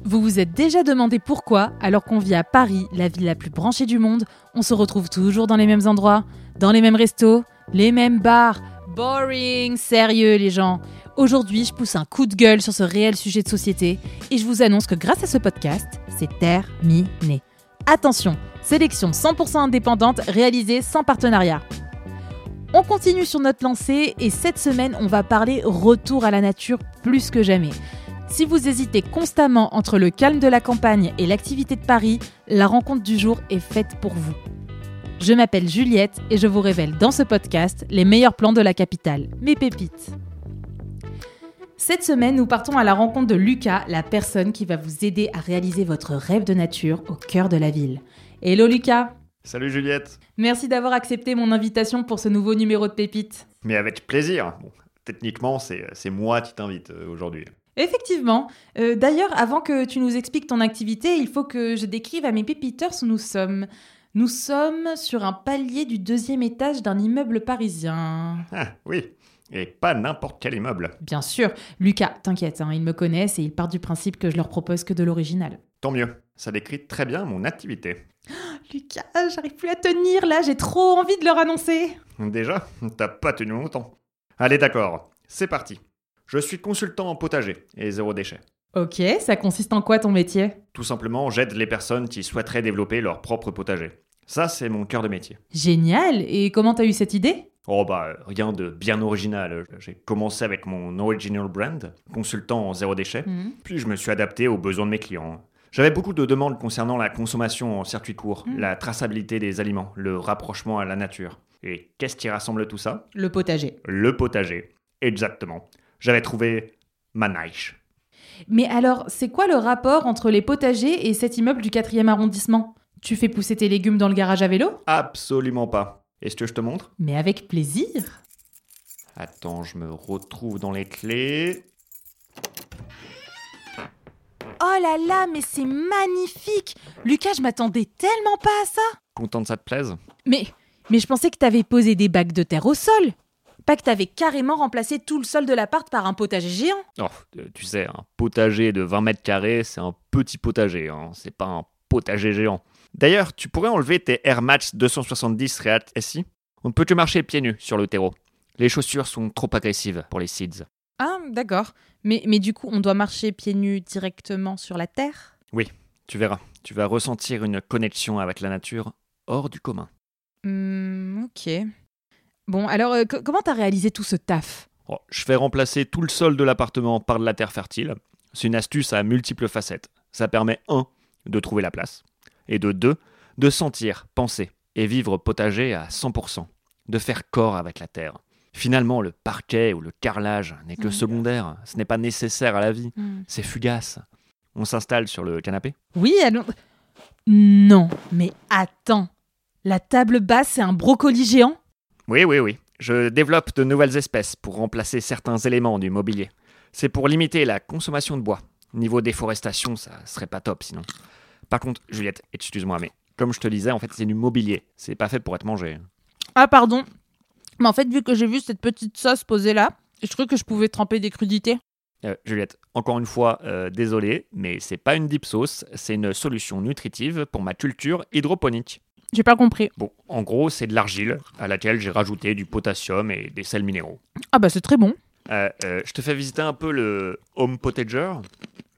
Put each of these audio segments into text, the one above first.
Vous vous êtes déjà demandé pourquoi, alors qu'on vit à Paris, la ville la plus branchée du monde, on se retrouve toujours dans les mêmes endroits, dans les mêmes restos, les mêmes bars. Boring, sérieux les gens. Aujourd'hui, je pousse un coup de gueule sur ce réel sujet de société et je vous annonce que grâce à ce podcast, c'est terminé. Attention, sélection 100% indépendante réalisée sans partenariat. On continue sur notre lancée et cette semaine, on va parler retour à la nature plus que jamais. Si vous hésitez constamment entre le calme de la campagne et l'activité de Paris, la rencontre du jour est faite pour vous. Je m'appelle Juliette et je vous révèle dans ce podcast les meilleurs plans de la capitale, mes pépites. Cette semaine, nous partons à la rencontre de Lucas, la personne qui va vous aider à réaliser votre rêve de nature au cœur de la ville. Hello Lucas Salut Juliette Merci d'avoir accepté mon invitation pour ce nouveau numéro de Pépites. Mais avec plaisir Bon, techniquement, c'est c'est moi qui t'invite euh, aujourd'hui. Effectivement. Euh, D'ailleurs, avant que tu nous expliques ton activité, il faut que je décrive à mes pépiteurs où nous sommes. Nous sommes sur un palier du deuxième étage d'un immeuble parisien. Ah, oui, et pas n'importe quel immeuble. Bien sûr, Lucas, t'inquiète, hein, ils me connaissent et ils partent du principe que je leur propose que de l'original. Tant mieux, ça décrit très bien mon activité. Lucas, j'arrive plus à tenir là, j'ai trop envie de leur annoncer. Déjà, t'as pas tenu longtemps. Allez d'accord, c'est parti. Je suis consultant en potager et zéro déchet. Ok, ça consiste en quoi ton métier? Tout simplement, j'aide les personnes qui souhaiteraient développer leur propre potager. Ça, c'est mon cœur de métier. Génial, et comment t'as eu cette idée? Oh bah, rien de bien original. J'ai commencé avec mon original brand, consultant en zéro déchet, Mhm. puis je me suis adapté aux besoins de mes clients. J'avais beaucoup de demandes concernant la consommation en circuit court, Mm. la traçabilité des aliments, le rapprochement à la nature. Et qu'est-ce qui rassemble tout ça? Le potager. Le potager. Exactement. J'avais trouvé ma niche. Mais alors, c'est quoi le rapport entre les potagers et cet immeuble du 4e arrondissement? Tu fais pousser tes légumes dans le garage à vélo? Absolument pas. Est-ce que je te montre? Mais avec plaisir. Attends, je me retrouve dans les clés. Oh là là, mais c'est magnifique! Lucas, je m'attendais tellement pas à ça! Content que ça te plaise? Mais, mais je pensais que t'avais posé des bacs de terre au sol Pas que t'avais carrément remplacé tout le sol de l'appart par un potager géant Oh, euh, tu sais, un potager de 20 mètres carrés, c'est un petit potager, hein, c'est pas un potager géant. D'ailleurs, tu pourrais enlever tes Air Max 270 React SI On ne peut que marcher pieds nus sur le terreau. Les chaussures sont trop agressives pour les seeds. Ah, d'accord. Mais, mais du coup, on doit marcher pieds nus directement sur la terre? Tu verras, tu vas ressentir une connexion avec la nature hors du commun. Hmm, ok. Bon, alors, euh, co- comment t'as réalisé tout ce taf? Oh, je fais remplacer tout le sol de l'appartement par de la terre fertile. C'est une astuce à multiples facettes. Ça permet 1. de trouver la place. Et de 2. de sentir, penser et vivre potager à 100%. De faire corps avec la terre. Finalement, le parquet ou le carrelage n'est que Mm. secondaire. Ce n'est pas nécessaire à la vie. Hmm. C'est fugace. On s'installe sur le canapé? Oui, allons. Non, mais attends. La table basse, c'est un brocoli géant? Oui, oui, oui. Je développe de nouvelles espèces pour remplacer certains éléments du mobilier. C'est pour limiter la consommation de bois. Niveau déforestation, ça serait pas top sinon. Par contre, Juliette, excuse-moi, mais comme je te disais, en fait, c'est du mobilier. C'est pas fait pour être mangé. Ah, pardon. Mais en fait, vu que j'ai vu cette petite sauce posée là, je trouvais que je pouvais tremper des crudités. Euh, Juliette, encore une fois, euh, désolé, mais c'est pas une dip sauce, c'est une solution nutritive pour ma culture hydroponique. J'ai pas compris. Bon, en gros, c'est de l'argile à laquelle j'ai rajouté du potassium et des sels minéraux. Ah, bah c'est très bon. Euh, euh, je te fais visiter un peu le home potager.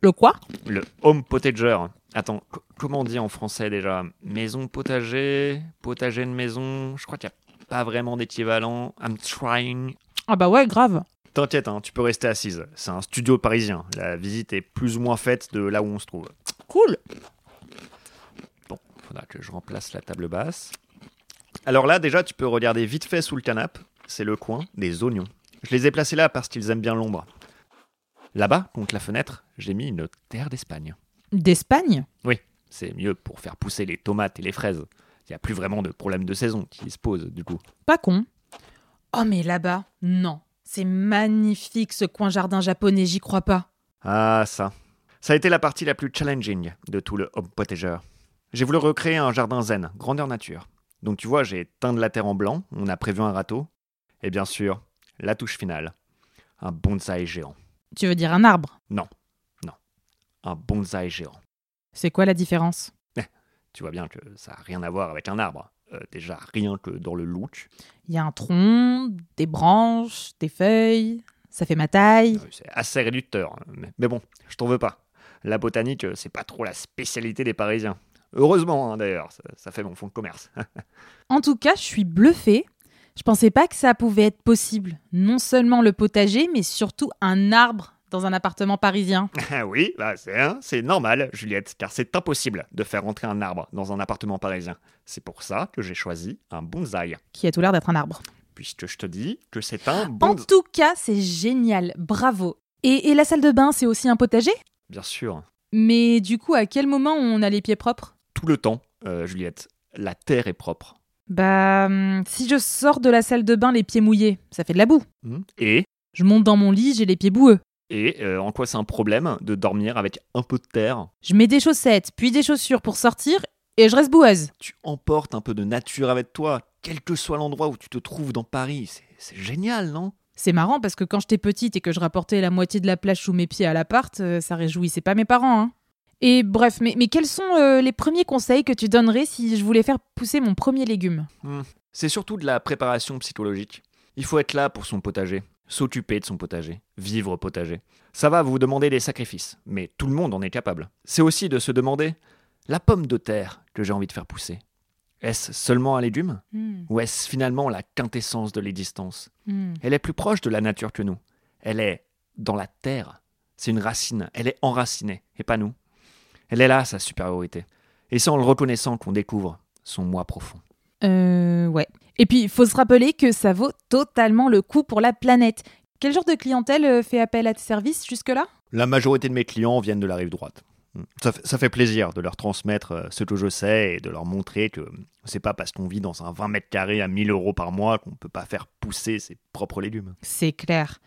Le quoi? Le home potager. Attends, co- comment on dit en français déjà? Maison potager, potager de maison. Je crois qu'il n'y a pas vraiment d'équivalent. I'm trying. Ah, bah ouais, grave. T'inquiète, hein, tu peux rester assise. C'est un studio parisien. La visite est plus ou moins faite de là où on se trouve. Cool. Faudra que je remplace la table basse. Alors là, déjà, tu peux regarder vite fait sous le canapé. C'est le coin des oignons. Je les ai placés là parce qu'ils aiment bien l'ombre. Là-bas, contre la fenêtre, j'ai mis une terre d'Espagne. D'Espagne? C'est mieux pour faire pousser les tomates et les fraises. Il n'y a plus vraiment de problème de saison qui se pose du coup. Pas con. Oh, mais là-bas, non. C'est magnifique ce coin jardin japonais, j'y crois pas. Ah ça. Ça a été la partie la plus challenging de tout le home potager. J'ai voulu recréer un jardin zen, grandeur nature. Donc tu vois, j'ai teint de la terre en blanc, on a prévu un râteau, et bien sûr, la touche finale, un bonsaï géant. Tu veux dire un arbre? Un bonsaï géant. C'est quoi la différence? Tu vois bien que ça n'a rien à voir avec un arbre. Euh, déjà, rien que dans le look. Il y a un tronc, des branches, des feuilles. Ça fait ma taille. Euh, C'est assez réducteur. hein. Mais, mais bon, je t'en veux pas. La botanique, euh, c'est pas trop la spécialité des Parisiens. Heureusement, hein, d'ailleurs, ça, ça fait mon fonds de commerce. En tout cas, je suis bluffée. Je pensais pas que ça pouvait être possible. Non seulement le potager, mais surtout un arbre dans un appartement parisien. Ah oui, bah c'est hein, c'est normal, Juliette, car c'est impossible de faire entrer un arbre dans un appartement parisien. C'est pour ça que j'ai choisi un bonsaï. Qui a tout l'air d'être un arbre. Puisque je te dis que c'est un En bonsaï. tout cas, c'est génial. Bravo. Et, et la salle de bain, c'est aussi un potager? Bien sûr. Mais du coup, à quel moment on a les pieds propres? Tout le temps, euh, Juliette, la terre est propre. Bah, hum, si je sors de la salle de bain les pieds mouillés, ça fait de la boue. Hmm. Et, Je monte dans mon lit, j'ai les pieds boueux. et euh, en quoi c'est un problème de dormir avec un peu de terre? Je mets des chaussettes, puis des chaussures pour sortir, et je reste boueuse. Tu emportes un peu de nature avec toi, quel que soit l'endroit où tu te trouves dans Paris. C'est- C'est génial, non? C'est marrant parce que quand j'étais petite et que je rapportais la moitié de la plage sous mes pieds à l'appart, euh, ça réjouissait pas mes parents. Hein. Et bref, mais, mais quels sont euh, les premiers conseils que tu donnerais si je voulais faire pousser mon premier légume C'est surtout de la préparation psychologique. Il faut être là pour son potager, s'occuper de son potager, vivre potager. Ça va vous demander des sacrifices, mais tout le monde en est capable. C'est aussi de se demander la pomme de terre que j'ai envie de faire pousser. Est-ce seulement un légume Hmm, Ou est-ce finalement la quintessence de l'existence? Hmm. Elle est plus proche de la nature que nous. Elle est dans la terre. C'est une racine. Elle est enracinée, et pas nous. Elle est là, sa supériorité. Et c'est en le reconnaissant qu'on découvre son moi profond. Euh, ouais. Et puis, il faut se rappeler que ça vaut totalement le coup pour la planète. Quel genre de clientèle euh, fait appel à tes services jusque-là? La majorité de mes clients viennent de la rive droite. Ça, fait- ça fait plaisir de leur transmettre euh, ce que je sais et de leur montrer que c'est pas parce qu'on vit dans un 20 mètres carrés à 1000 euros par mois qu'on peut pas faire pousser ses propres légumes. C'est clair.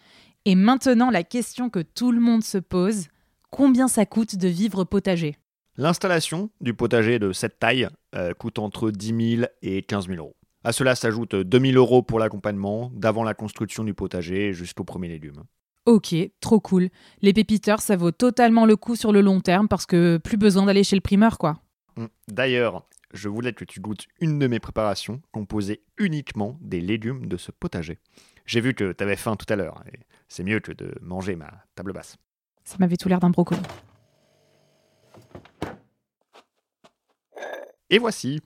Et maintenant, la question que tout le monde se pose combien ça coûte de vivre potager L'installation du potager de cette taille euh, coûte entre 10 000 et 15 000 euros. À cela s'ajoute 2 000 euros pour l'accompagnement, d'avant la construction du potager jusqu'au premier légume. Ok, trop cool. Les pépiteurs, ça vaut totalement le coup sur le long terme parce que plus besoin d'aller chez le primeur, quoi. Mm. D'ailleurs, je voulais que tu goûtes une de mes préparations composée uniquement des légumes de ce potager. J'ai vu que tu avais faim tout à l'heure, et c'est mieux que de manger ma table basse. Ça m'avait tout l'air d'un brocoli. Et voici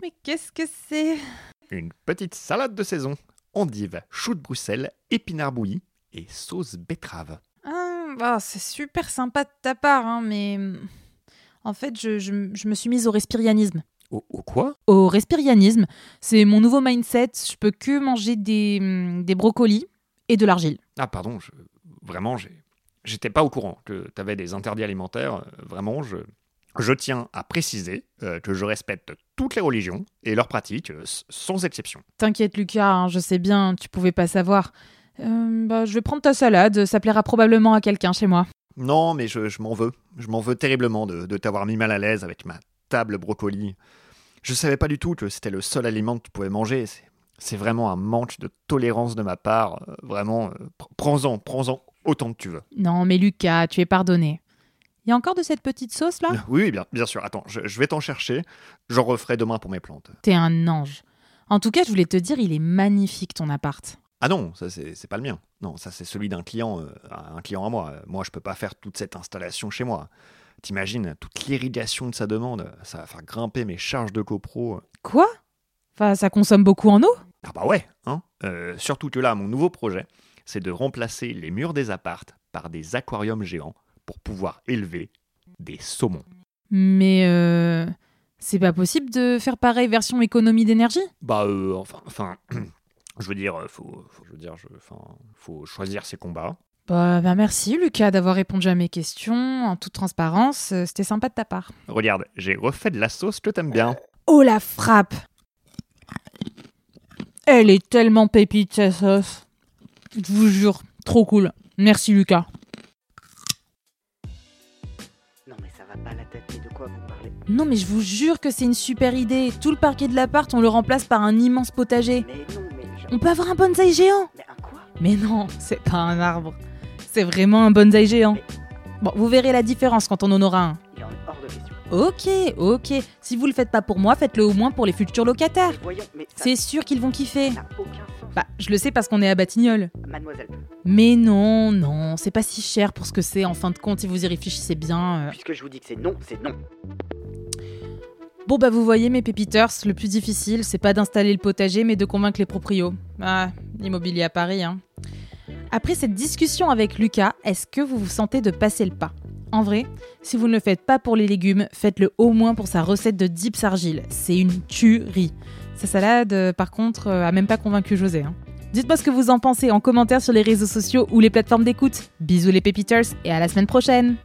Mais qu'est-ce que c'est? Une petite salade de saison. Endives, choux de Bruxelles, épinards bouillis et sauce betterave. ah, bah, C'est super sympa de ta part, hein, mais... hum, En fait, je, je- je me suis mise au respirianisme. Au, au quoi? Au respirianisme, c'est mon nouveau mindset. Je peux que manger des, hum, des brocolis et de l'argile. Ah pardon, je- vraiment, j'ai- j'étais pas au courant que tu avais des interdits alimentaires. Euh, Vraiment, je, je tiens à préciser euh, que je respecte toutes les religions et leurs pratiques, euh, sans exception. T'inquiète, Lucas, hein, je sais bien, tu pouvais pas savoir. Euh, bah, je vais prendre ta salade, ça plaira probablement à quelqu'un chez moi. Non, mais je, je m'en veux. Je m'en veux terriblement de, de t'avoir mis mal à l'aise avec ma table brocoli. Je savais pas du tout que c'était le seul aliment que tu pouvais manger. C'est, vraiment un manque de tolérance de ma part. Vraiment, euh, pr- prends-en, prends-en autant que tu veux. Non, mais Lucas, tu es pardonné. Il y a encore de cette petite sauce là? Oui, oui, bien, bien sûr. Attends, je, je vais t'en chercher. J'en referai demain pour mes plantes. T'es un ange. En tout cas, je voulais te dire, il est magnifique ton appart. Ah non, ça c'est, pas le mien. Non, ça c'est celui d'un client, euh, un client à moi. Moi, je peux pas faire toute cette installation chez moi. T'imagines toute l'irrigation que ça demande. Ça va faire grimper mes charges de copro. Quoi? Enfin, ça consomme beaucoup en eau? Ah bah ouais, hein Euh, Surtout que là, mon nouveau projet, c'est de remplacer les murs des appartes par des aquariums géants pour pouvoir élever des saumons. Mais euh, c'est pas possible de faire pareil version économie d'énergie? Bah euh, enfin, enfin, je veux dire, euh, faut, faut- je veux dire, je, enfin, faut choisir ses combats. bah, bah merci Lucas d'avoir répondu à mes questions en toute transparence, c'était sympa de ta part. Regarde, j'ai refait de la sauce que t'aimes bien. Oh la frappe Elle est tellement pépite cette sauce. Je vous jure, trop cool. Merci Lucas. Non mais ça va pas la tête, mais de quoi vous parlez? Non mais je vous jure que c'est une super idée. Tout le parquet de l'appart, on le remplace par un immense potager. Mais non, mais... je- On peut avoir un bonsaï géant Mais un quoi? Mais non, c'est pas un arbre. C'est vraiment un bonsaï géant. Bon, vous verrez la différence quand on en aura un. Il en est hors de question. Ok, ok. Si vous le faites pas pour moi, faites-le au moins pour les futurs locataires. Mais voyons, mais ça C'est sûr qu'ils vont kiffer. n'a aucun sens. Bah, je le sais parce qu'on est à Batignolles. Mademoiselle, Mais non, non, c'est pas si cher pour ce que c'est en fin de compte si vous y réfléchissez bien. euh. puisque je vous dis que c'est non, c'est non. Bon bah vous voyez mes pépiteurs, le plus difficile c'est pas d'installer le potager mais de convaincre les proprios. Ah, l'immobilier à Paris hein. Après cette discussion avec Lucas, est-ce que vous vous sentez de passer le pas? En vrai, si vous ne le faites pas pour les légumes, faites-le au moins pour sa recette de dips argile. C'est une tuerie. Sa salade, euh, par contre, euh, a même pas convaincu José. hein. Dites-moi ce que vous en pensez en commentaire sur les réseaux sociaux ou les plateformes d'écoute. Bisous les pépiteurs et à la semaine prochaine